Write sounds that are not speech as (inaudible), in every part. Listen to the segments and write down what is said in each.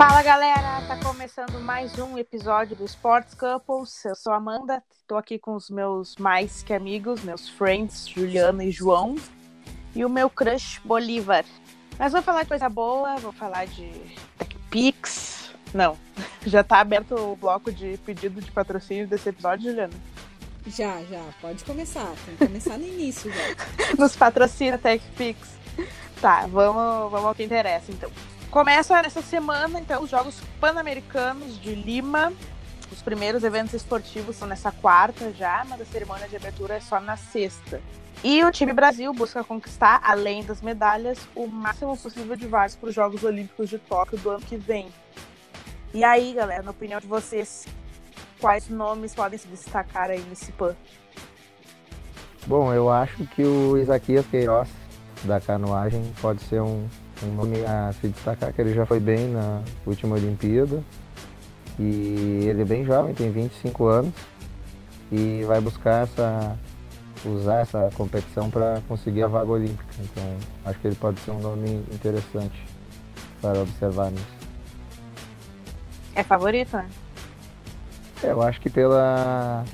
Fala galera, tá começando mais um episódio do Sports Couples. Eu sou a Amanda, tô aqui com os meus mais que amigos, meus friends, Juliana e João, e o meu crush Bolívar. Mas vou falar de coisa boa, vou falar de TechPix. Não, (laughs) já tá aberto o bloco de pedido de patrocínio desse episódio, Juliana? Já, já, pode começar. Tem que começar no início já. (laughs) Nos patrocina TechPix. Tá, vamos, vamos ao que interessa então. Começa nessa semana, então, os Jogos Pan-Americanos de Lima. Os primeiros eventos esportivos são nessa quarta já, mas a cerimônia de abertura é só na sexta. E o time Brasil busca conquistar, além das medalhas, o máximo possível de vagas para os Jogos Olímpicos de Tóquio do ano que vem. E aí, galera, na opinião de vocês, quais nomes podem se destacar aí nesse PAN? Bom, eu acho que o Isaquias Queiroz, da canoagem, pode ser um, um nome a se destacar, que ele já foi bem na última Olimpíada. E ele é bem jovem, tem 25 anos, e vai buscar essa usar essa competição para conseguir a vaga olímpica. Então, acho que ele pode ser um nome interessante para observar nisso. É favorito, né? É, eu acho que pela,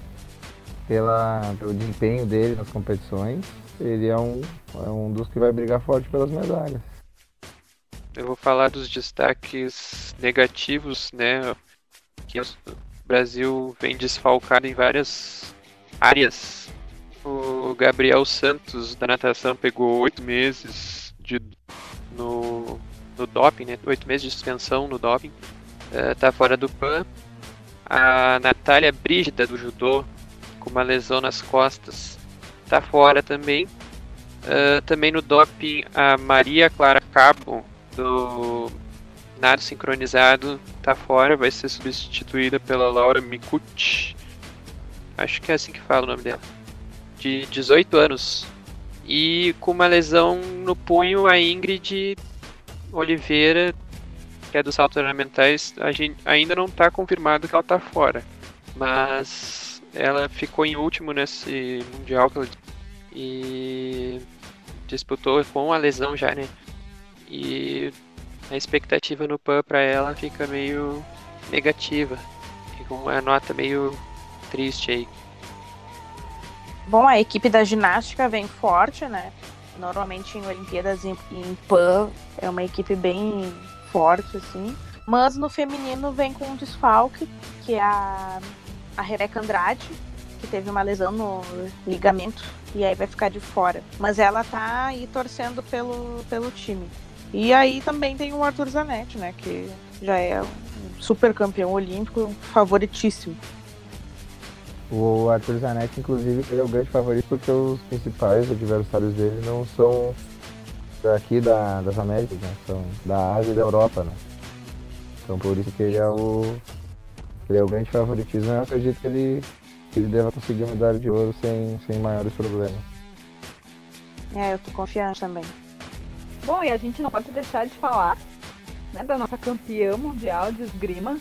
pela, pelo desempenho dele nas competições, ele é um, é um dos que vai brigar forte pelas medalhas. Eu vou falar dos destaques negativos, né? Que o Brasil vem desfalcado em várias áreas. O Gabriel Santos da natação pegou oito meses de, no, no doping, né? Oito meses de suspensão no doping. Uh, tá fora do PAN. A Natália Brígida do judô com uma lesão nas costas tá fora também. Uh, também no doping a Maria Clara Cabo do nado sincronizado tá fora, vai ser substituída pela Laura Mikuchi. Acho que é assim que fala o nome dela. De 18 anos. E com uma lesão no punho, a Ingrid Oliveira, que é dos saltos ornamentais, a gente ainda não está confirmado que ela está fora. Mas ela ficou em último nesse Mundial e disputou com a lesão já, né? E a expectativa no PAN para ela fica meio negativa. Fica uma nota meio triste aí. Bom, a equipe da ginástica vem forte, né? Normalmente em Olimpíadas em, em PAN é uma equipe bem forte, assim. Mas no feminino vem com um desfalque, que é a, a Rebeca Andrade, que teve uma lesão no ligamento e aí vai ficar de fora. Mas ela tá aí torcendo pelo, pelo time. E aí também tem o Arthur Zanetti, né? Que já é um super campeão olímpico, favoritíssimo. O Arthur Zanetti, inclusive, ele é o grande favorito porque os principais adversários dele não são daqui da, das Américas, né? São da Ásia e da Europa, né? Então por isso que ele é o. Ele é o grande favoritismo. Eu acredito que ele, que ele deva conseguir uma medalha de ouro sem, sem maiores problemas. É, eu tô confiante também. Bom, e a gente não pode deixar de falar né, da nossa campeã mundial de esgrima.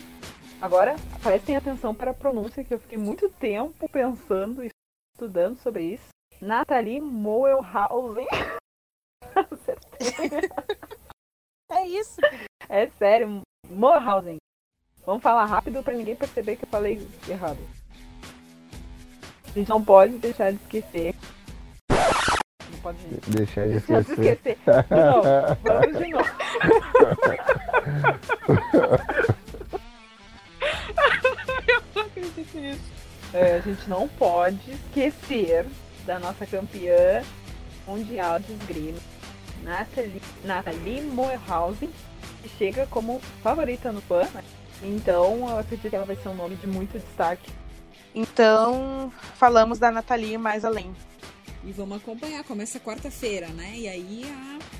Agora, prestem atenção para a pronúncia, que eu fiquei muito tempo pensando e estudando sobre isso. Nathalie Moelhausen. (laughs) é isso. É sério, Moelhausen. Vamos falar rápido para ninguém perceber que eu falei errado. A gente não pode deixar de esquecer pode Deixar de esquecer. esquecer. De novo, vamos de novo. (laughs) Eu não acredito nisso. É, a gente não pode esquecer da nossa campeã mundial de esgrima, Nathalie, Nathalie Moerhausen, que chega como favorita no PAN. Né? Então, eu acredito que ela vai ser um nome de muito destaque. Então, falamos da Nathalie mais além. E vamos acompanhar, começa quarta-feira, né? E aí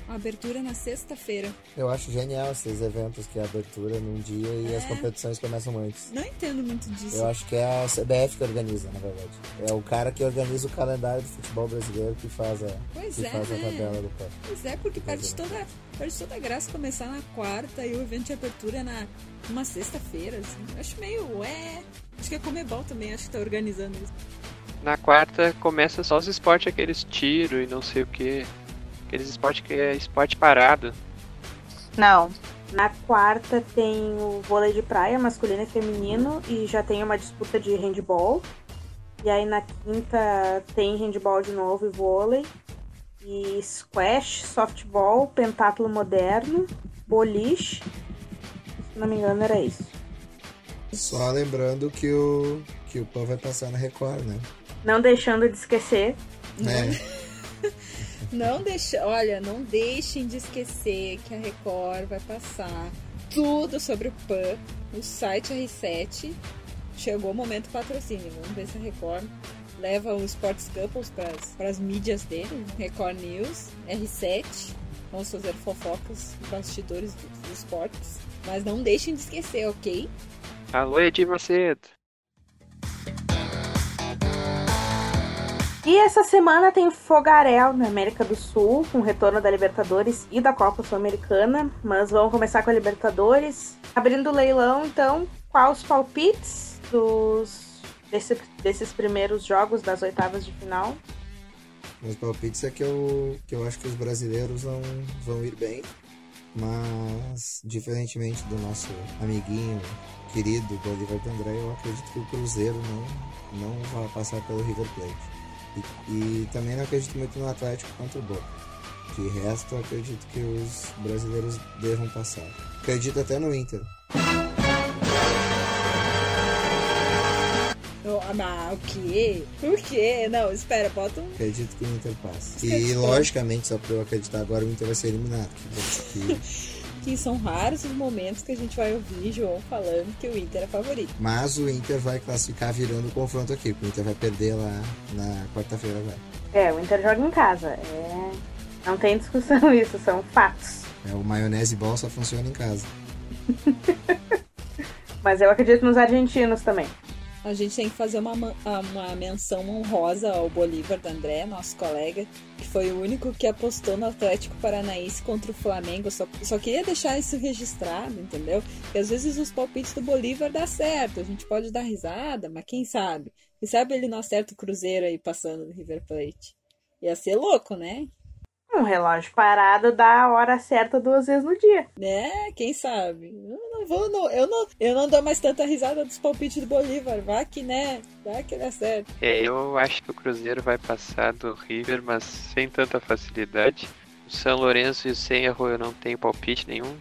a, abertura na sexta-feira. Eu acho genial esses eventos que é a abertura num dia e é. as competições começam antes. Não entendo muito disso. Eu acho que é a CBF que organiza, na verdade. É o cara que organiza o calendário do futebol brasileiro que faz a, pois que é, faz né? a tabela do campo. Pois é, porque perde toda, perde toda a graça começar na quarta e o evento de abertura na uma sexta-feira. Assim. Eu acho meio. É. Acho que a Comebol também acho que tá organizando isso na quarta começa só os esportes, aqueles tiro e não sei o que. Aqueles esportes que é esporte parado. Não. Na quarta tem o vôlei de praia, masculino e feminino, e já tem uma disputa de handball. E aí na quinta tem handball de novo e vôlei. E squash, softball, pentátulo moderno, boliche. Se não me engano era isso. Só lembrando que o, que o PAN vai passar na Record, né? Não deixando de esquecer. É. (laughs) Não deixa, olha, não deixem de esquecer que a Record vai passar tudo sobre o PAN no site R7. Chegou o momento patrocínio. Vamos ver se a Record leva os Sports Couples para as mídias dele? Record News, R7. Vamos fazer fofocas, bastidores dos do esportes. Mas não deixem de esquecer, ok? Alô, Edir Macedo. E essa semana tem Fogarel na América do Sul, com retorno da Libertadores e da Copa Sul-Americana. Mas vamos começar com a Libertadores. Abrindo o leilão, então, quais os palpites dos, desse, desses primeiros jogos das oitavas de final? Meus palpites é que eu, que eu acho que os brasileiros vão, vão ir bem. Mas, diferentemente do nosso amiguinho querido Bolívar André, eu acredito que o Cruzeiro não, não vai passar pelo River Plate. E, e também não acredito muito no Atlético contra o Boca. De resto, eu acredito que os brasileiros devam passar. Acredito até no Inter. Ah, o quê? O quê? Não, espera, bota um. Acredito que o Inter passa. E logicamente, só pra eu acreditar agora, o Inter vai ser eliminado. Que, (laughs) que são raros os momentos que a gente vai ouvir João falando que o Inter é favorito. Mas o Inter vai classificar virando o confronto aqui, porque o Inter vai perder lá na quarta-feira agora. É, o Inter joga em casa. É... Não tem discussão (laughs) isso, são fatos. É, o maionese ball só funciona em casa. (laughs) Mas eu acredito nos argentinos também. A gente tem que fazer uma, uma menção honrosa ao Bolívar do André, nosso colega, que foi o único que apostou no Atlético Paranaense contra o Flamengo. Só, só queria deixar isso registrado, entendeu? Porque às vezes os palpites do Bolívar dá certo, a gente pode dar risada, mas quem sabe? Quem sabe ele não acerta o Cruzeiro aí passando no River Plate. Ia ser louco, né? Um relógio parado dá a hora certa duas vezes no dia. Né? Quem sabe? Eu não vou, não, eu não, eu não dou mais tanta risada dos palpites do Bolívar. Vai que, né? Vai que dá certo. É, eu acho que o Cruzeiro vai passar do River, mas sem tanta facilidade. O São Lourenço e o Senhor eu não tenho palpite nenhum.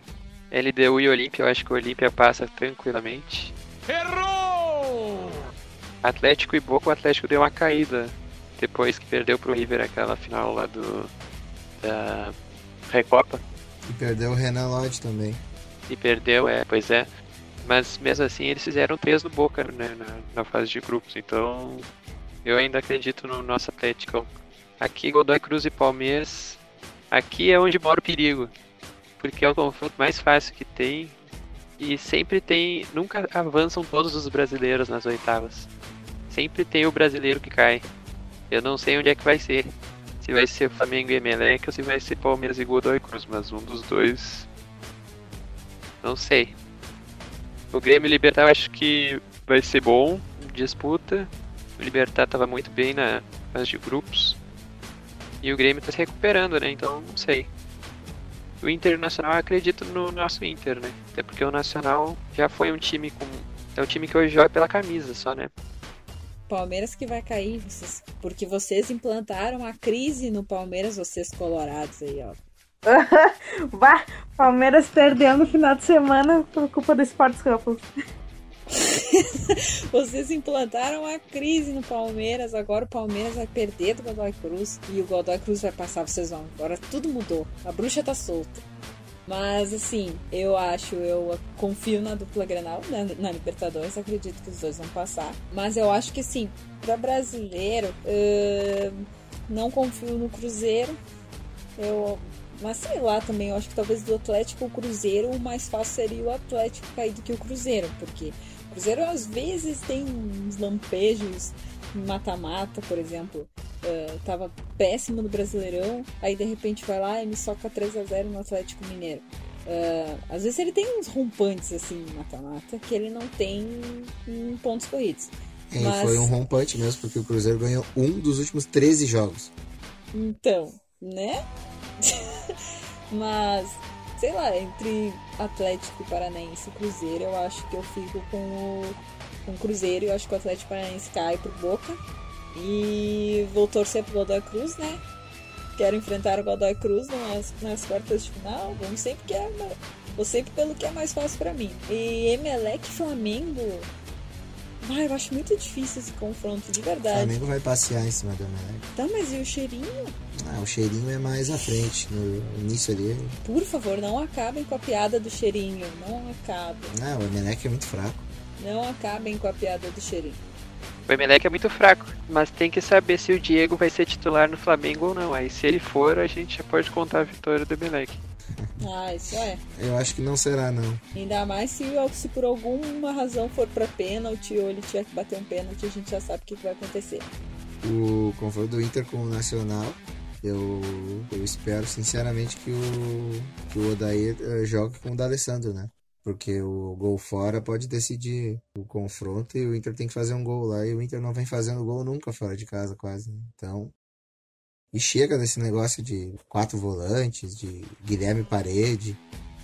LDU e Olímpia, eu acho que o Olímpia passa tranquilamente. Errou! Atlético e Boca, o Atlético deu uma caída depois que perdeu pro River aquela final lá do da Recopa. E perdeu o Renan Lodge também. E perdeu, é, pois é. Mas mesmo assim eles fizeram três no Boca, né, na, na fase de grupos. Então eu ainda acredito no nosso Atlético. Aqui Godoy Cruz e Palmeiras. Aqui é onde mora o perigo. Porque é o confronto mais fácil que tem. E sempre tem. Nunca avançam todos os brasileiros nas oitavas. Sempre tem o brasileiro que cai. Eu não sei onde é que vai ser se vai ser Flamengo e Emelec ou se vai ser Palmeiras e Godoy Cruz, mas um dos dois. Não sei. O Grêmio Libertar acho que vai ser bom, disputa. O Libertar estava muito bem na fase de grupos. E o Grêmio está se recuperando, né? Então não sei. O Internacional eu acredito no nosso Inter, né? Até porque o Nacional já foi um time com. É um time que hoje joga pela camisa só, né? Palmeiras que vai cair, vocês, porque vocês implantaram a crise no Palmeiras, vocês colorados aí, ó. (laughs) bah, Palmeiras perdeu no final de semana por culpa do Sports Campos. (laughs) Vocês implantaram a crise no Palmeiras, agora o Palmeiras vai perder do Godoy Cruz e o Godoy Cruz vai passar, vocês vão. Agora tudo mudou, a bruxa tá solta. Mas assim, eu acho, eu confio na dupla Grenal, na, na Libertadores, acredito que os dois vão passar. Mas eu acho que assim, para brasileiro, uh, não confio no Cruzeiro. Eu, mas sei lá também, eu acho que talvez do Atlético o Cruzeiro, o mais fácil seria o Atlético cair do que o Cruzeiro, porque o Cruzeiro às vezes tem uns lampejos mata-mata, por exemplo, uh, tava péssimo no Brasileirão, aí de repente vai lá e me soca 3 a 0 no Atlético Mineiro. Uh, às vezes ele tem uns rompantes assim mata-mata que ele não tem em pontos corridos. É, Mas... Foi um rompante mesmo, porque o Cruzeiro ganhou um dos últimos 13 jogos. Então, né? (laughs) Mas sei lá, entre Atlético Paranaense e Cruzeiro, eu acho que eu fico com o, com o Cruzeiro eu acho que o Atlético Paranaense cai pro Boca. E vou torcer pro Godoy Cruz, né? Quero enfrentar o Godoy Cruz nas, nas quartas de final. Vamos sempre que é, vou sempre pelo que é mais fácil para mim. E Emelec Flamengo. Ah, eu acho muito difícil esse confronto, de O verdade. Flamengo vai passear em cima do Emelec. Tá, mas e o cheirinho? Ah, o cheirinho é mais à frente, no início ali. Por favor, não acabem com a piada do cheirinho. Não acabem. Ah, o Emelec é muito fraco. Não acabem com a piada do cheirinho. O Emelec é muito fraco, mas tem que saber se o Diego vai ser titular no Flamengo ou não. Aí se ele for, a gente já pode contar a vitória do Emelec. (laughs) Ah, isso é. Eu acho que não será, não. Ainda mais se, se por alguma razão for pra pênalti ou ele tiver que bater um pênalti, a gente já sabe o que, que vai acontecer. O confronto do Inter com o Nacional, eu, eu espero sinceramente que o, que o Odair eh, jogue com o D'Alessandro, né? Porque o gol fora pode decidir o confronto e o Inter tem que fazer um gol lá. E o Inter não vem fazendo gol nunca fora de casa, quase. né? Então. E chega desse negócio de quatro volantes, de Guilherme Parede.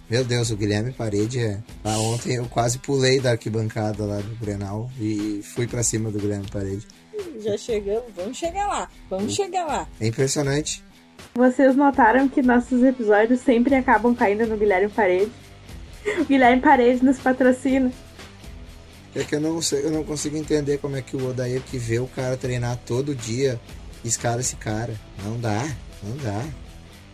Meu Deus, o Guilherme Parede é. Ah, ontem eu quase pulei da arquibancada lá do Grenal e fui pra cima do Guilherme Parede. Já chegamos, vamos chegar lá, vamos chegar lá. É impressionante. Vocês notaram que nossos episódios sempre acabam caindo no Guilherme Parede? (laughs) Guilherme Parede nos patrocina. É que eu não, sei, eu não consigo entender como é que o Odair que vê o cara treinar todo dia escala esse cara. Não dá, não dá.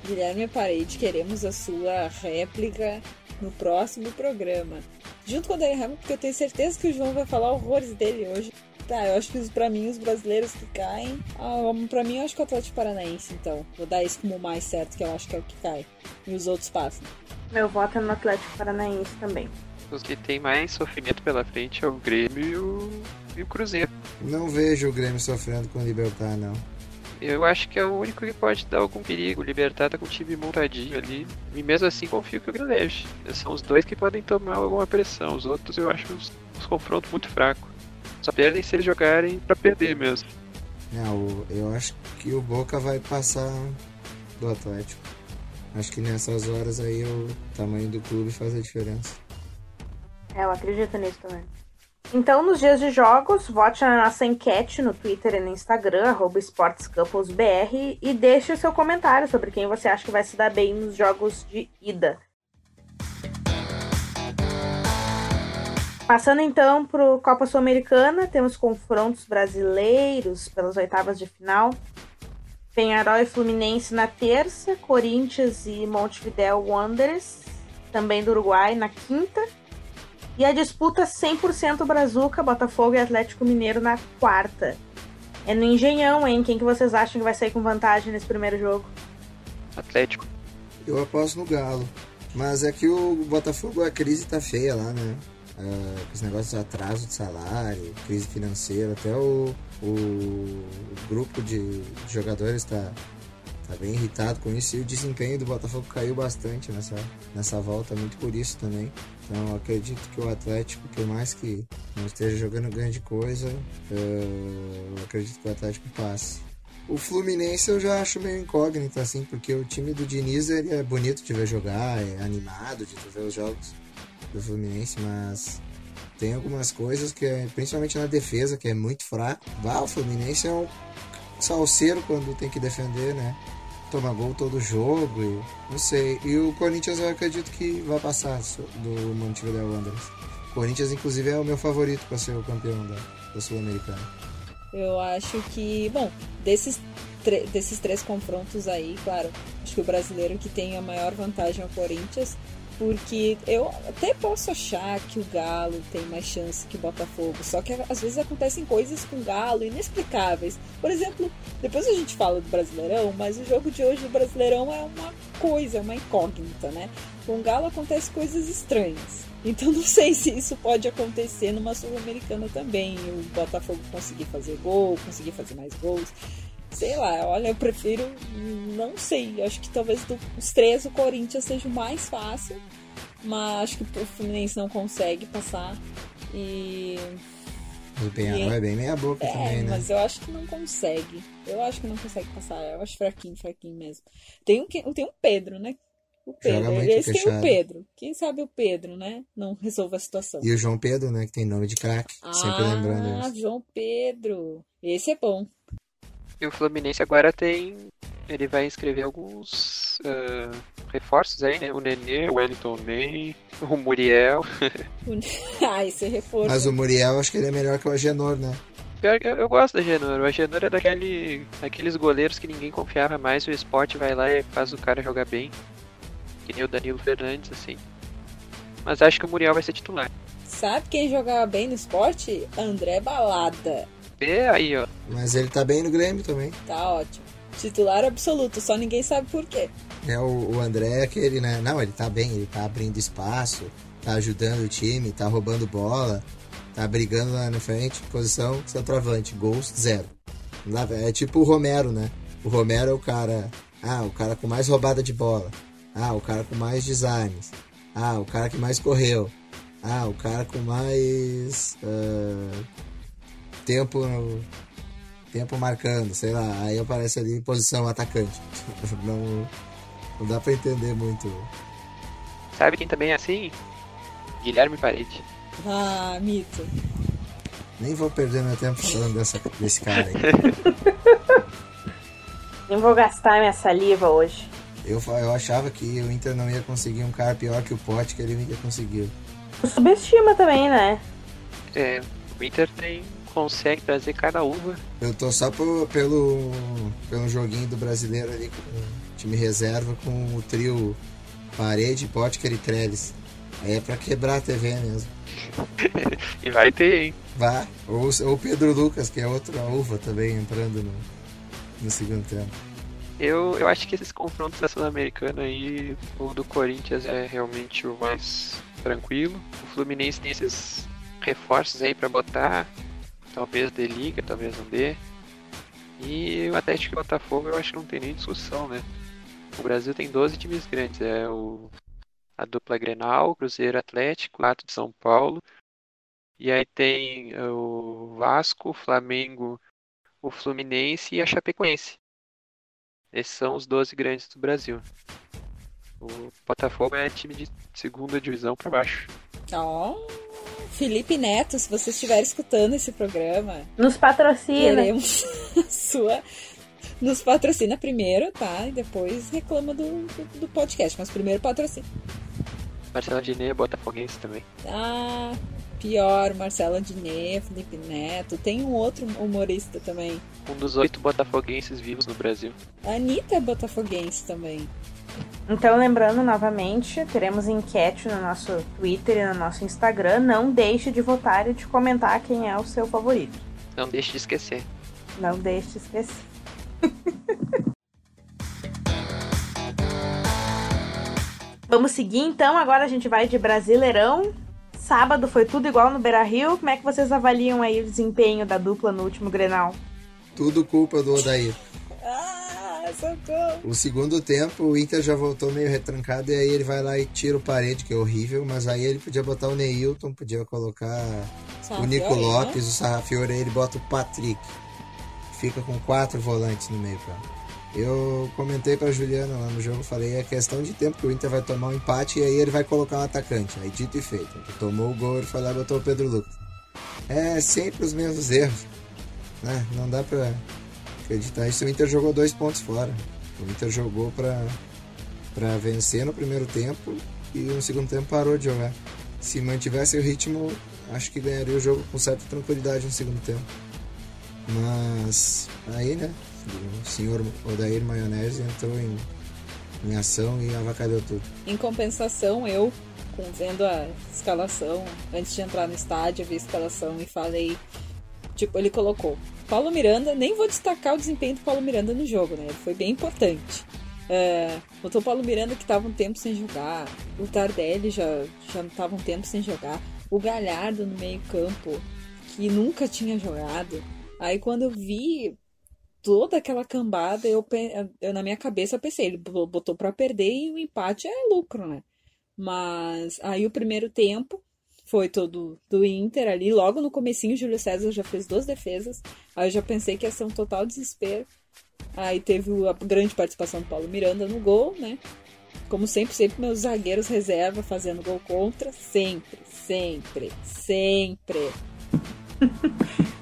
Guilherme Parede, queremos a sua réplica no próximo programa. Junto com o Daniel Hamilton, porque eu tenho certeza que o João vai falar horrores dele hoje. Tá, eu acho que pra mim os brasileiros que caem. Ah, pra mim eu acho que o Atlético Paranaense, então. Vou dar isso como o mais certo, que eu acho que é o que cai. E os outros passam. Meu voto é no Atlético Paranaense também. Os que tem mais sofrimento pela frente é o Grêmio e o, e o Cruzeiro. Não vejo o Grêmio sofrendo com o Libertar, não. Eu acho que é o único que pode dar algum perigo. O Libertar tá com o time montadinho ali. E mesmo assim confio que o Grêmio leve. São os dois que podem tomar alguma pressão. Os outros eu acho os, os confrontos muito fracos. Só perdem se eles jogarem pra perder mesmo. Não, eu acho que o Boca vai passar do Atlético. Acho que nessas horas aí o tamanho do clube faz a diferença. É, eu acredito nisso também. Então, nos dias de jogos, vote na nossa enquete no Twitter e no Instagram, arroba SportsCouplesBR, e deixe o seu comentário sobre quem você acha que vai se dar bem nos jogos de ida. Passando então para o Copa Sul-Americana, temos confrontos brasileiros pelas oitavas de final. Penharol e Fluminense na terça, Corinthians e Montevideo Wanderers, também do Uruguai, na quinta. E a disputa 100% Brazuca, Botafogo e Atlético Mineiro na quarta. É no Engenhão, hein? Quem que vocês acham que vai sair com vantagem nesse primeiro jogo? Atlético. Eu aposto no Galo. Mas é que o Botafogo, a crise tá feia lá, né? Ah, os negócios de atraso de salário, crise financeira, até o, o grupo de jogadores tá, tá bem irritado com isso e o desempenho do Botafogo caiu bastante nessa, nessa volta, muito por isso também. Então acredito que o Atlético, por mais que não esteja jogando grande coisa, ah, eu acredito que o Atlético passe. O Fluminense eu já acho meio incógnito, assim, porque o time do Diniz ele é bonito de ver jogar, é animado de ver os jogos do Fluminense, mas tem algumas coisas que, é, principalmente na defesa, que é muito fraco. Bah, o Fluminense é um salseiro quando tem que defender, né? Toma gol todo jogo e não sei. E o Corinthians eu acredito que vai passar do Montevideo Wanderers. O Corinthians, inclusive, é o meu favorito para ser o campeão da, da Sul-Americana. Eu acho que, bom, desses, desses três confrontos aí, claro, acho que o brasileiro que tem a maior vantagem é o Corinthians, porque eu até posso achar que o Galo tem mais chance que o Botafogo, só que às vezes acontecem coisas com o Galo inexplicáveis. Por exemplo, depois a gente fala do Brasileirão, mas o jogo de hoje do Brasileirão é uma coisa, é uma incógnita, né? Com o Galo acontecem coisas estranhas. Então (laughs) não sei se isso pode acontecer numa Sul-Americana também. O Botafogo conseguir fazer gol, conseguir fazer mais gols. Sei lá, olha, eu prefiro. Não sei. Acho que talvez dos três o Corinthians seja o mais fácil. Mas acho que o Fluminense não consegue passar. E. O Penharol é bem meia boca É, também, né? mas eu acho que não consegue. Eu acho que não consegue passar. Eu acho fraquinho, fraquinho mesmo. Tem um, tem um Pedro, né? O Pedro. Joga muito Eles têm o fechado. Pedro. Quem sabe o Pedro, né? Não resolva a situação. E o João Pedro, né? Que tem nome de craque. Sempre ah, lembrando isso. João Pedro. Esse é bom. E o Fluminense agora tem. Ele vai inscrever alguns ah, reforços aí, né? O Nenê, o Wellington Ney, o Muriel. (laughs) (laughs) ah, esse é reforço. Mas o Muriel, acho que ele é melhor que o Agenor, né? Pior que eu, eu gosto da Genor. O Agenor é daquele, daqueles goleiros que ninguém confiava mais. O esporte vai lá e faz o cara jogar bem. Que nem o Danilo Fernandes, assim. Mas acho que o Muriel vai ser titular. Sabe quem jogava bem no esporte? André Balada. E aí, ó. Mas ele tá bem no Grêmio também. Tá ótimo. Titular absoluto, só ninguém sabe por quê. É, o, o André é aquele, né? Não, ele tá bem, ele tá abrindo espaço, tá ajudando o time, tá roubando bola, tá brigando lá na frente, posição centroavante, gols zero. É tipo o Romero, né? O Romero é o cara, ah, o cara com mais roubada de bola. Ah, o cara com mais designs. Ah, o cara que mais correu. Ah, o cara com mais ah, tempo tempo marcando, sei lá. Aí aparece ali posição atacante. (laughs) Não, não dá pra entender muito. Sabe quem também é assim? Guilherme Parede. Ah, mito. Nem vou perder meu tempo falando dessa, desse cara aí. (laughs) Nem vou gastar minha saliva hoje. Eu, eu achava que o Inter não ia conseguir um cara pior que o Pote, que ele ia conseguir. Subestima também, né? É, o Inter tem, consegue trazer cada uva. Eu tô só pelo, pelo joguinho do brasileiro ali com o time reserva com o trio Parede, Potker e. Aí é pra quebrar a TV mesmo. (laughs) E vai ter, hein? Vá. Ou o Pedro Lucas, que é outra uva também entrando no, no segundo tempo. Eu, eu acho que esses confrontos da Sul-Americana aí, o do Corinthians é realmente o mais tranquilo. O Fluminense tem esses reforços aí pra botar. Talvez dê liga, talvez não dê. E o Atlético e o Botafogo eu acho que não tem nem discussão, né? O Brasil tem 12 times grandes. É o, a dupla Grenal, Cruzeiro Atlético, Ato de São Paulo. E aí tem eh, o Vasco, o Flamengo, o Fluminense e a Chapecoense. Esses são os 12 grandes do Brasil. O Botafogo é time de segunda divisão pra baixo. Ó, Felipe Neto, se você estiver escutando esse programa, Nos patrocina. queremos (laughs) sua. Nos patrocina primeiro, tá? E depois reclama do, do, do podcast. Mas primeiro patrocina. Marcelo Diné é botafoguense também. Ah, pior, Marcelo Diné, Felipe Neto. Tem um outro humorista também. Um dos oito botafoguenses vivos no Brasil. A Anitta é botafoguense também. Então, lembrando novamente, teremos enquete no nosso Twitter e no nosso Instagram. Não deixe de votar e de comentar quem é o seu favorito. Não deixe de esquecer. Não deixe de esquecer. (laughs) Vamos seguir então. Agora a gente vai de Brasileirão. Sábado foi tudo igual no Beira Rio. Como é que vocês avaliam aí o desempenho da dupla no último Grenal? Tudo culpa do Odair. Ah, socorro! O segundo tempo, o Inter já voltou meio retrancado e aí ele vai lá e tira o parede, que é horrível, mas aí ele podia botar o Neilton, podia colocar o Nico né? Lopes, o Sarrafiore, aí ele bota o Patrick. Fica com quatro volantes no meio campo. Eu comentei pra Juliana lá no jogo, falei, é questão de tempo que o Inter vai tomar um empate e aí ele vai colocar um atacante. Aí dito e feito. Ele tomou o gol, ele foi lá e botou o Pedro Lucas. É sempre os mesmos erros. Né? Não dá pra acreditar isso. O Inter jogou dois pontos fora. O Inter jogou pra vencer no primeiro tempo e no segundo tempo parou de jogar. Se mantivesse o ritmo, acho que ganharia o jogo com certa tranquilidade no segundo tempo. Mas aí, né? O senhor Odair Maionese entrou em, em ação e avacalhou tudo. Em compensação, eu, vendo a escalação, antes de entrar no estádio, vi a escalação e falei. Tipo, ele colocou. Paulo Miranda, nem vou destacar o desempenho do Paulo Miranda no jogo, né? Ele foi bem importante. Botou o Paulo Miranda que tava um tempo sem jogar. O Tardelli já, já tava um tempo sem jogar. O Galhardo no meio-campo, que nunca tinha jogado. Aí quando eu vi toda aquela cambada, eu, eu na minha cabeça eu pensei, ele bo- botou pra perder e o empate é lucro, né? Mas aí o primeiro tempo foi todo do Inter ali, logo no comecinho o Júlio César já fez duas defesas. Aí eu já pensei que ia ser um total desespero. Aí teve a grande participação do Paulo Miranda no gol, né? Como sempre, sempre meus zagueiros reserva fazendo gol contra. Sempre, sempre, sempre. (laughs)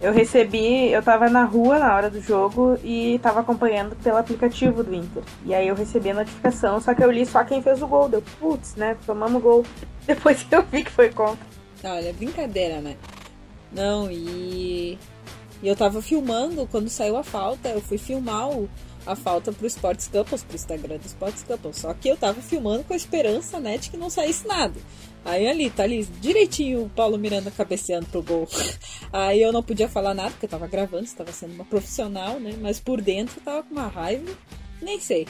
Eu recebi, eu tava na rua na hora do jogo e tava acompanhando pelo aplicativo do Inter. E aí eu recebi a notificação, só que eu li só quem fez o gol. Deu, putz, né? Tomamos gol. (laughs) Depois eu vi que foi contra. Olha, é brincadeira, né? Não, e... e eu tava filmando quando saiu a falta. Eu fui filmar o, a falta pro Sports Couples, pro Instagram do Sports Couples. Só que eu tava filmando com a esperança, né, de que não saísse nada. Aí ali, tá ali, direitinho o Paulo Miranda cabeceando pro gol. Aí eu não podia falar nada, porque eu tava gravando, estava sendo uma profissional, né? Mas por dentro eu tava com uma raiva, nem sei.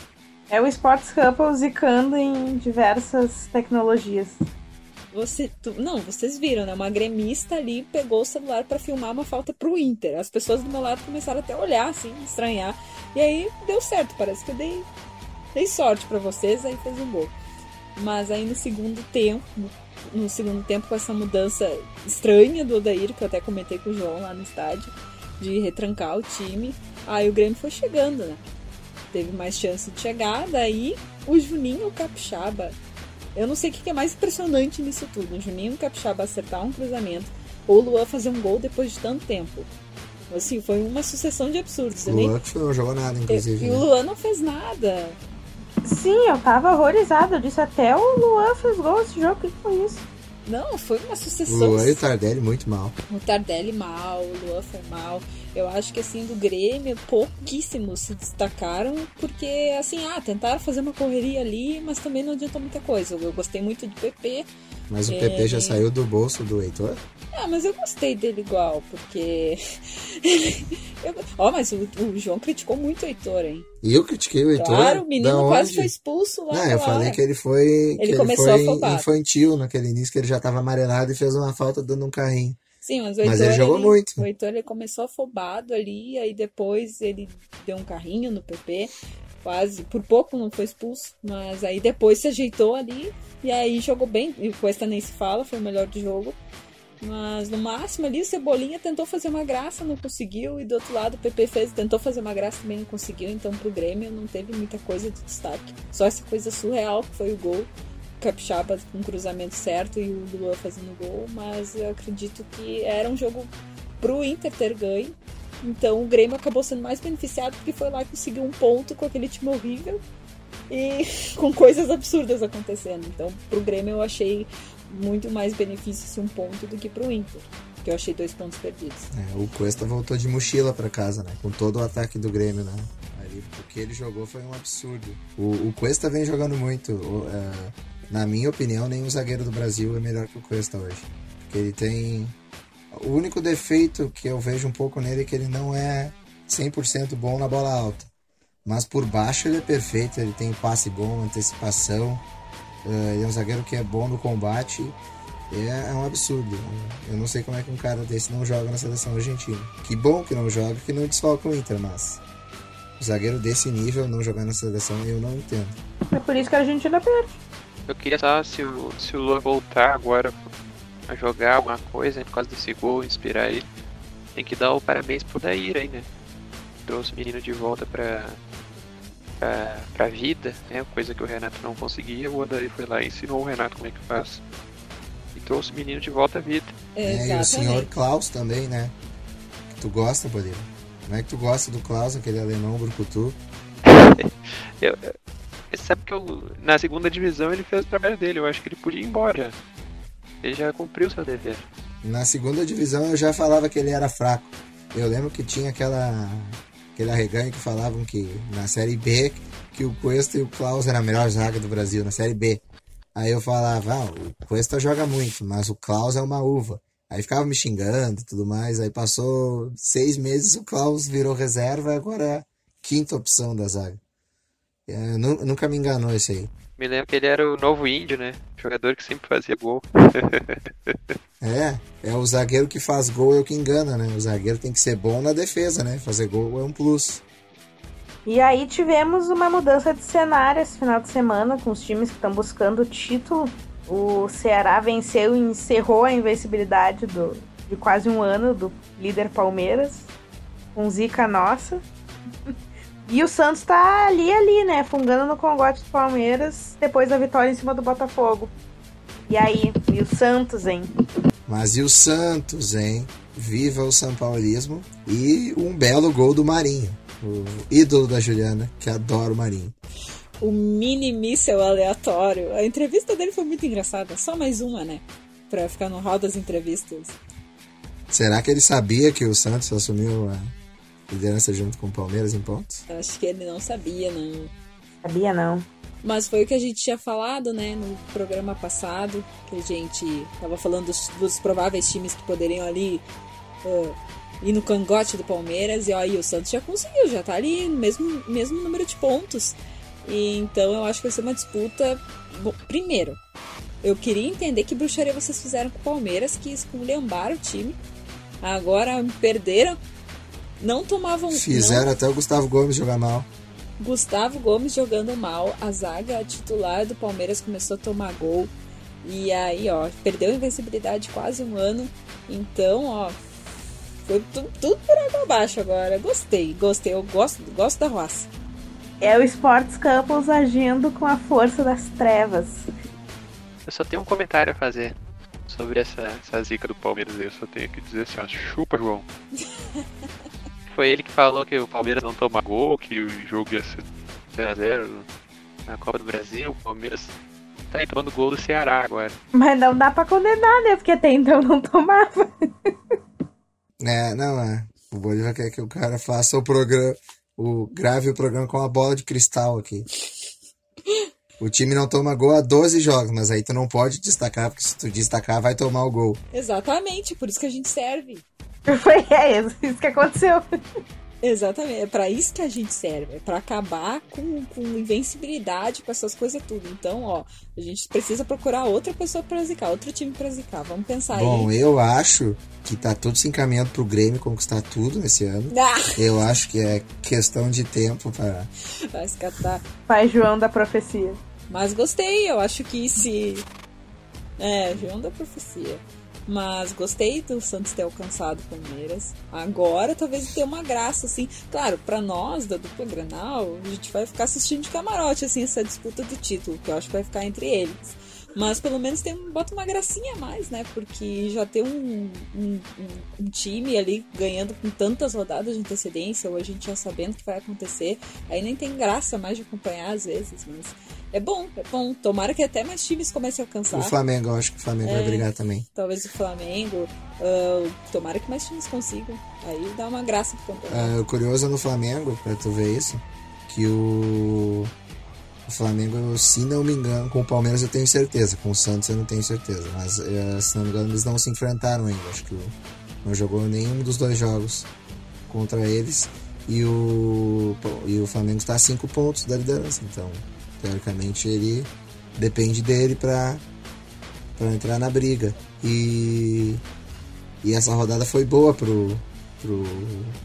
É o Sports Couple zicando em diversas tecnologias. Você, tu, não, vocês viram, né? Uma gremista ali pegou o celular para filmar uma falta pro Inter. As pessoas do meu lado começaram até a olhar, assim, estranhar. E aí deu certo, parece que eu dei, dei sorte para vocês, aí fez um gol. Mas aí no segundo tempo, no segundo tempo com essa mudança estranha do Odair, que eu até comentei com o João lá no estádio, de retrancar o time, aí o Grêmio foi chegando, né? Teve mais chance de chegar, daí o Juninho o Capixaba. Eu não sei o que é mais impressionante nisso tudo. O Juninho o Capixaba acertar um cruzamento ou o Luan fazer um gol depois de tanto tempo. Assim, foi uma sucessão de absurdos. O Luan que não jogou nada, inclusive. E né? o Luan não fez nada. Sim, eu tava horrorizada. Eu disse até o Luan fez gol esse jogo. O que foi isso? Não, foi uma O sucessão. Luan e o Tardelli muito mal. O Tardelli mal, o Luan foi mal. Eu acho que assim, do Grêmio, pouquíssimos se destacaram, porque assim, ah, tentaram fazer uma correria ali, mas também não adiantou muita coisa. Eu gostei muito do PP. Mas o É, PP já saiu do bolso do Heitor. Ah, mas eu gostei dele igual, porque. (laughs) Ó, mas o, o João criticou muito o Heitor, hein? E eu critiquei o Heitor. Claro, o menino quase onde? foi expulso lá. Não, eu falei hora. que ele foi, ele começou foi afobado. infantil naquele início, que ele já tava amarelado e fez uma falta dando um carrinho. Sim, mas o Mas Heitor, ele jogou muito. O Heitor ele começou afobado ali, aí depois ele deu um carrinho no PP, quase, por pouco não foi expulso, mas aí depois se ajeitou ali e aí jogou bem. E o Cuesta nem se fala, foi o melhor do jogo. Mas no máximo ali o Cebolinha tentou fazer uma graça, não conseguiu, e do outro lado o PP fez, tentou fazer uma graça também não conseguiu, então pro Grêmio não teve muita coisa de destaque. Só essa coisa surreal que foi o gol. Capixaba com um cruzamento certo e o Luan fazendo gol, mas eu acredito que era um jogo pro Inter ter ganho. Então o Grêmio acabou sendo mais beneficiado porque foi lá e conseguiu um ponto com aquele time horrível e (laughs) com coisas absurdas acontecendo. Então pro Grêmio eu achei muito mais benefício esse um ponto do que pro Inter, que eu achei dois pontos perdidos. É, o Cuesta voltou de mochila pra casa, né? Com todo o ataque do Grêmio, né? Ali, o que ele jogou foi um absurdo. O, o Cuesta vem jogando muito. O, é, na minha opinião, nenhum zagueiro do Brasil é melhor que o Cuesta hoje. Porque ele tem. O único defeito que eu vejo um pouco nele é que ele não é 100% bom na bola alta. Mas por baixo ele é perfeito, ele tem passe bom, antecipação. É, ele é um zagueiro que é bom no combate. É, é um absurdo. Eu não sei como é que um cara desse não joga na seleção argentina. Que bom que não joga, que não desfalca o Inter, mas. O zagueiro desse nível não jogar na seleção eu não entendo. É por isso que a Argentina perde. Eu queria saber se o, se o Luan voltar agora a jogar alguma coisa por causa desse gol, inspirar ele. Tem que dar o parabéns pro Daír aí, né? Trouxe o menino de volta pra, pra, pra vida, né? Coisa que o Renato não conseguia. O Odair foi lá e ensinou o Renato como é que faz. E trouxe o menino de volta à vida. É, e o senhor Klaus também, né? Que tu gosta, Bolívar. Como é que tu gosta do Klaus, aquele alemão brucutu? (laughs) Eu, sabe que na segunda divisão ele fez o trabalho dele. Eu acho que ele podia ir embora. Ele já cumpriu seu dever. Na segunda divisão eu já falava que ele era fraco. Eu lembro que tinha aquela aquele arreganho que falavam que na série B que o Cuesta e o Klaus era a melhor zaga do Brasil na série B. Aí eu falava, ah, o Cuesta joga muito, mas o Klaus é uma uva. Aí ficava me xingando e tudo mais. Aí passou seis meses, o Klaus virou reserva, agora é a quinta opção da zaga. É, nu- nunca me enganou esse aí. Me lembro que ele era o novo índio, né? Jogador que sempre fazia gol. (laughs) É, é o zagueiro que faz gol é o que engana, né? O zagueiro tem que ser bom na defesa, né? Fazer gol é um plus. E aí tivemos uma mudança de cenário esse final de semana com os times que estão buscando o título. O Ceará venceu e encerrou a invencibilidade do, de quase um ano do líder Palmeiras, com zica nossa. (laughs) E o Santos tá ali, ali, né? Fungando no congote do Palmeiras depois da vitória em cima do Botafogo. E aí, e o Santos, hein? Mas e o Santos, hein? Viva o São Paulismo e um belo gol do Marinho, o ídolo da Juliana, que adora o Marinho. O mini míssel aleatório. A entrevista dele foi muito engraçada. Só mais uma, né? Pra ficar no hall das entrevistas. Será que ele sabia que o Santos assumiu a liderança junto com o Palmeiras em pontos? Acho que ele não sabia, não. Sabia não. Mas foi o que a gente tinha falado, né, no programa passado, que a gente tava falando dos, dos prováveis times que poderiam ali uh, ir no cangote do Palmeiras, e aí o Santos já conseguiu, já tá ali no mesmo, mesmo número de pontos. E, então eu acho que vai ser uma disputa. Bom, primeiro, eu queria entender que bruxaria vocês fizeram com o Palmeiras, que esculhambaram o time. Agora perderam. Não tomavam. Fizeram não, até o Gustavo Gomes jogar mal. Gustavo Gomes jogando mal, a zaga titular do Palmeiras começou a tomar gol. E aí, ó, perdeu a invencibilidade quase um ano. Então, ó, foi tudo, tudo por água abaixo agora. Gostei, gostei, eu gosto, gosto da roça. É o Sports Campos agindo com a força das trevas. Eu só tenho um comentário a fazer sobre essa, essa zica do Palmeiras. Eu só tenho que dizer assim, ó, chupa, João. (laughs) Foi ele que falou que o Palmeiras não toma gol, que o jogo ia ser 0x0 na Copa do Brasil. O Palmeiras tá tomando gol do Ceará agora. Mas não dá pra condenar, né? Porque até então não tomava. É, não é. O Bolívar quer que o cara faça o programa, o grave o programa com a bola de cristal aqui. O time não toma gol há 12 jogos, mas aí tu não pode destacar, porque se tu destacar vai tomar o gol. Exatamente, por isso que a gente serve. (laughs) Foi é isso, isso que aconteceu. Exatamente, é pra isso que a gente serve, é pra acabar com, com invencibilidade, com essas coisas tudo. Então, ó, a gente precisa procurar outra pessoa pra zicar, outro time pra zicar. Vamos pensar Bom, aí. eu acho que tá tudo se encaminhando pro Grêmio conquistar tudo nesse ano. Ah, Eu acho que é questão de tempo para vai se catar. Pai João da profecia. Mas gostei, eu acho que se. É, João da Profecia. Mas gostei do Santos ter alcançado o Palmeiras. Agora talvez tenha uma graça, assim. Claro, pra nós, da dupla Granal, a gente vai ficar assistindo de camarote, assim, essa disputa do título, que eu acho que vai ficar entre eles. Mas pelo menos tem, bota uma gracinha a mais, né? Porque já um, um, um- um time ali ganhando com tantas rodadas de antecedência, ou a gente já sabendo o que vai acontecer. Aí nem tem graça mais de acompanhar às vezes, mas é bom, é bom. Tomara que até mais times comecem a alcançar. o Flamengo. Eu acho que o Flamengo vai É. brigar também. Talvez o Flamengo. ah, tomara que mais times consigam. Aí dá uma graça pro campeonato. O curioso no Flamengo, pra tu ver isso, que o, o Flamengo, se não me engano, com o Palmeiras eu tenho certeza, com o Santos eu não tenho certeza, mas eh, se não me engano eles não se enfrentaram ainda, acho que o- não jogou nenhum dos dois jogos contra eles e o, e o Flamengo está a cinco pontos da liderança, então teoricamente ele depende dele pra entrar na briga e, e essa rodada foi boa pro, pro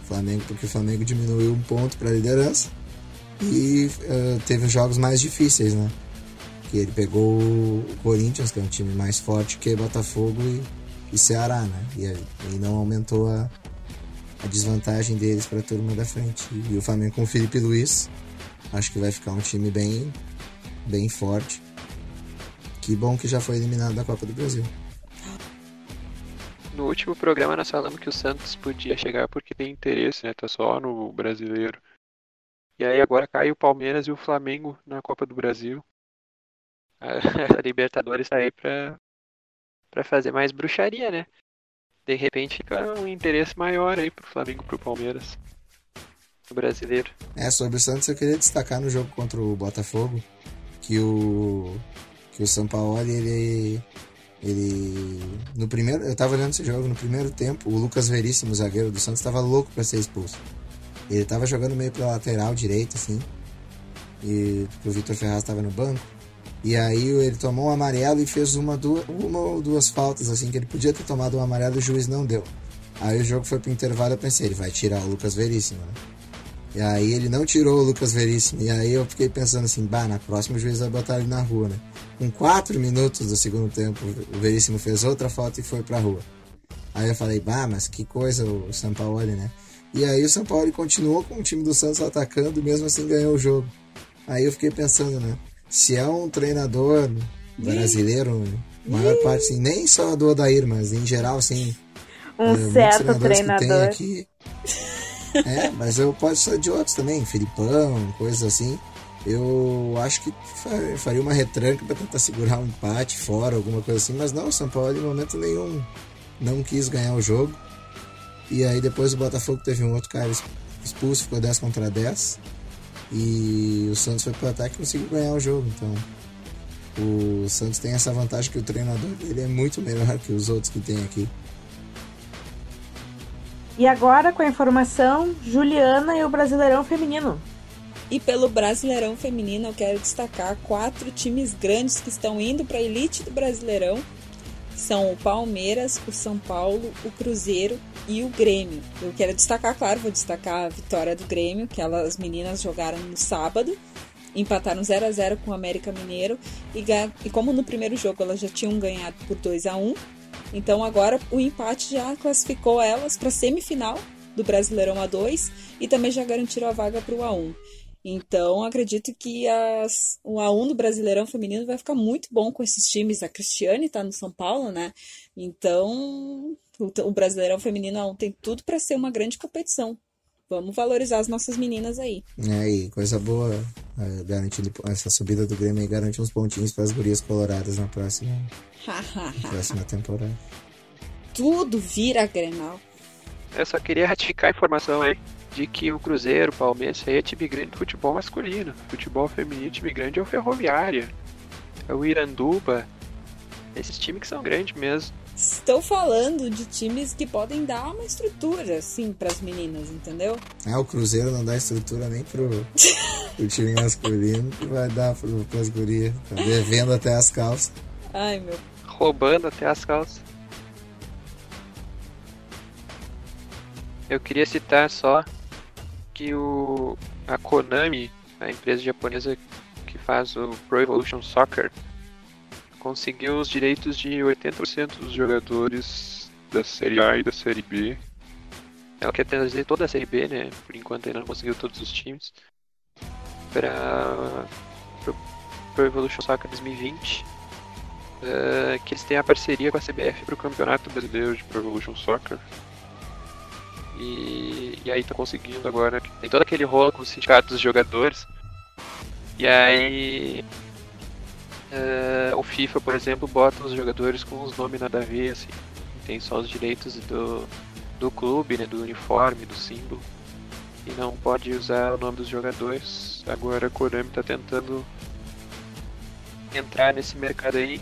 Flamengo, porque o Flamengo diminuiu um ponto para a liderança e eh, teve os jogos mais difíceis, né? Que ele pegou o Corinthians, que é um time mais forte que Botafogo e, e Ceará, né? E, e não aumentou a, a desvantagem deles para a turma da frente. E o Flamengo com o Felipe Luiz, acho que vai ficar um time bem, bem forte. Que bom que já foi eliminado da Copa do Brasil. No último programa nós falamos que o Santos podia chegar porque tem interesse, né? Tá só no brasileiro. E aí agora cai o Palmeiras e o Flamengo na Copa do Brasil. A, (laughs) a Libertadores tá aí pra, pra fazer mais bruxaria, né? De repente fica um interesse maior aí pro Flamengo e pro Palmeiras. Brasileiro. É, sobre o Santos eu queria destacar no jogo contra o Botafogo que o que o Sampaoli ele ele no primeiro, eu tava olhando esse jogo no primeiro tempo, o Lucas Veríssimo, zagueiro do Santos, tava louco para ser expulso. Ele tava jogando meio pela lateral direita assim. E o Vitor Ferraz tava no banco. E aí ele tomou um amarelo e fez uma, duas, uma ou duas faltas assim que ele podia ter tomado um amarelo e o juiz não deu. Aí o jogo foi pro intervalo, eu pensei, ele vai tirar o Lucas Veríssimo, né? E aí ele não tirou o Lucas Veríssimo. E aí eu fiquei pensando assim, bah, na próxima o juiz vai botar ele na rua, né? Com quatro minutos do segundo tempo, o Veríssimo fez outra falta e foi pra rua. Aí eu falei, bah, mas que coisa o Sampaoli, né? E aí o São Paulo continuou com o time do Santos atacando e mesmo assim ganhou o jogo. Aí eu fiquei pensando, né? Se é um treinador brasileiro, maior parte, assim, nem só do Odair, mas em geral, assim. Um muitos certo treinadores que tem treinador. aqui. É, mas eu posso ser de outros também, Filipão, coisas assim. Eu acho que fa- faria uma retranca para tentar segurar um empate fora, alguma coisa assim, mas não, o São Paulo em momento nenhum não quis ganhar o jogo. E aí depois o Botafogo teve um outro cara expulso, ficou 10 contra 10. E o Santos foi pro ataque e conseguiu ganhar o jogo. Então o Santos tem essa vantagem que o treinador dele é muito melhor que os outros que tem aqui. E agora, com a informação, Juliana e o Brasileirão Feminino. E pelo Brasileirão Feminino, eu quero destacar quatro times grandes que estão indo para a elite do Brasileirão. São o Palmeiras, o São Paulo, o Cruzeiro e o Grêmio. Eu quero destacar, claro, vou destacar a vitória do Grêmio, que elas, as meninas jogaram no sábado, empataram 0 a 0 com o América Mineiro e, e como no primeiro jogo elas já tinham ganhado por 2 a 1, então agora o empate já classificou elas para a semifinal do Brasileirão A2 e também já garantiram a vaga para o A1. Então, acredito que as, o A1 do Brasileirão Feminino vai ficar muito bom com esses times. A Cristiane está no São Paulo, né? Então, o, o Brasileirão Feminino A1 tem tudo para ser uma grande competição. Vamos valorizar as nossas meninas aí. É, e coisa boa, é, garantindo essa subida do Grêmio aí garante uns pontinhos para as gurias coloradas na próxima, (laughs) na próxima temporada. tudo vira Grenal. Eu só queria ratificar a informação aí de que o Cruzeiro, o Palmeiras, isso aí é time grande do futebol masculino. Futebol feminino, time grande é o Ferroviária. É o Iranduba. Esses times que são grandes mesmo. Estou falando de times que podem dar uma estrutura, assim, para as meninas, entendeu? Ah, o Cruzeiro não dá estrutura nem pro, (laughs) pro time masculino, que vai dar pro, pras gurias. Tá devendo até as calças. Ai, meu. roubando até as calças. Eu queria citar só que o a Konami, a empresa japonesa que faz o Pro Evolution Soccer, conseguiu os direitos de 80% dos jogadores da Série A e da Série B. Ela quer trazer toda a Série B, né? Por enquanto ainda não conseguiu todos os times. Para Pro, Evolution Soccer 2020 eh, que eles têm a parceria com a CBF para o Campeonato Brasileiro de Pro Evolution Soccer. E, e aí tá conseguindo agora. Tem todo aquele rolo com o sindicato dos jogadores. E aí. Eh, o FIFA, por exemplo, bota os jogadores com os nomes nada a ver, assim. Tem só os direitos do, do clube, né, do uniforme, do símbolo. E não pode usar o nome dos jogadores. Agora a Konami tá tentando entrar nesse mercado aí.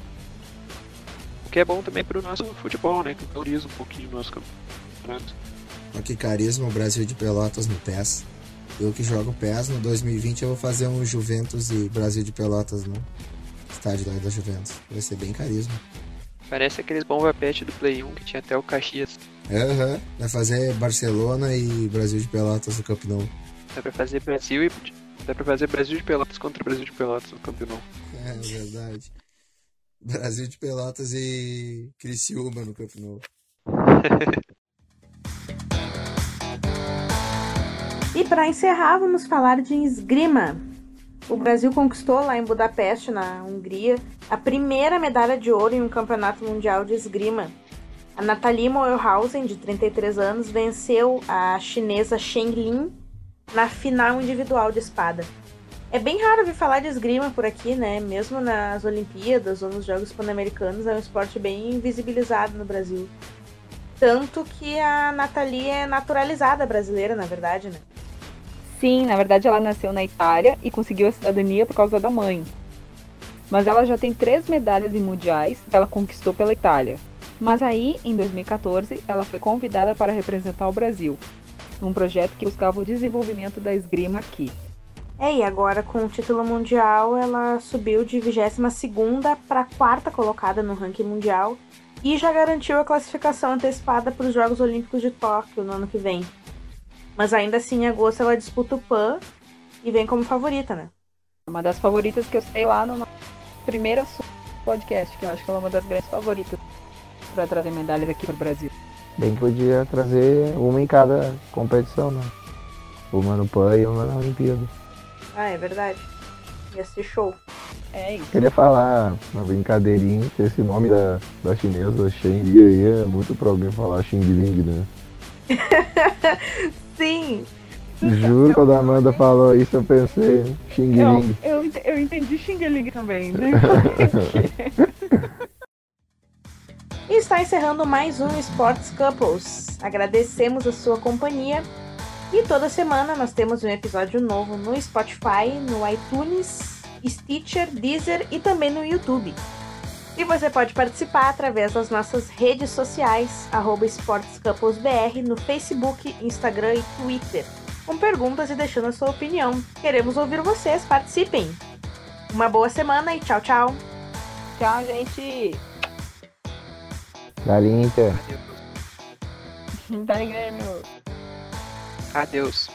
O que é bom também pro nosso futebol, né? Que valoriza um pouquinho o nosso campeonato. Olha que carisma o Brasil de Pelotas no PES. Eu que jogo PES, no 2020 eu vou fazer um Juventus e Brasil de Pelotas no estádio lá da Juventus. Vai ser bem carisma. Parece aqueles bomba pet do Play 1 que tinha até o Caxias. Aham, vai fazer Barcelona e Brasil de Pelotas no Camp Nou. Dá pra fazer Brasil e. Dá pra fazer Brasil de Pelotas contra Brasil de Pelotas no campeonato. É verdade. Brasil de Pelotas e Criciúma no Camp Nou. (laughs) E para encerrar, vamos falar de esgrima. O Brasil conquistou lá em Budapeste, na Hungria, a primeira medalha de ouro em um campeonato mundial de esgrima. A Nathalie Moelhausen, de 33 anos, venceu a chinesa Shen Lin na final individual de espada. É bem raro ouvir falar de esgrima por aqui, né? Mesmo nas Olimpíadas ou nos Jogos Pan-Americanos, é um esporte bem visibilizado no Brasil. Tanto que a Nathalie é naturalizada brasileira, na verdade, né? Sim, na verdade ela nasceu na Itália e conseguiu a cidadania por causa da mãe. Mas ela já tem três medalhas em mundiais que ela conquistou pela Itália. Mas aí, em 2014, ela foi convidada para representar o Brasil, num projeto que buscava o desenvolvimento da esgrima aqui. É, e agora com o título mundial, ela subiu de 22ª para quarta colocada no ranking mundial e já garantiu a classificação antecipada para os Jogos Olímpicos de Tóquio no ano que vem. Mas ainda assim, em agosto ela disputa o PAN e vem como favorita, né? Uma das favoritas que eu sei lá no nosso primeiro assunto do podcast, que eu acho que ela é uma das grandes favoritas para trazer medalhas aqui para o Brasil. Bem que podia trazer uma em cada competição, né? Uma no PAN e uma na Olimpíada. Ah, é verdade. Ia ser show. É isso. Queria falar uma brincadeirinha, que esse nome da, da chinesa, Shen Li, aí é muito pra alguém falar Xing Ling, né? (laughs) Sim, Juro, quando a Amanda falou isso, eu pensei, Xing Eu, eu, eu entendi Xing também. né? (laughs) E está encerrando mais um Sports Couples. Agradecemos a sua companhia. E toda semana nós temos um episódio novo no Spotify, no iTunes, Stitcher, Deezer e também no YouTube. E você pode participar através das nossas redes sociais, arroba SportsCouplesBR, no Facebook, Instagram e Twitter, com perguntas e deixando a sua opinião. Queremos ouvir vocês, participem! Uma boa semana e tchau, tchau! Tchau, gente. Galinha Inter. Adeus. (laughs) Tá ligado? Adeus.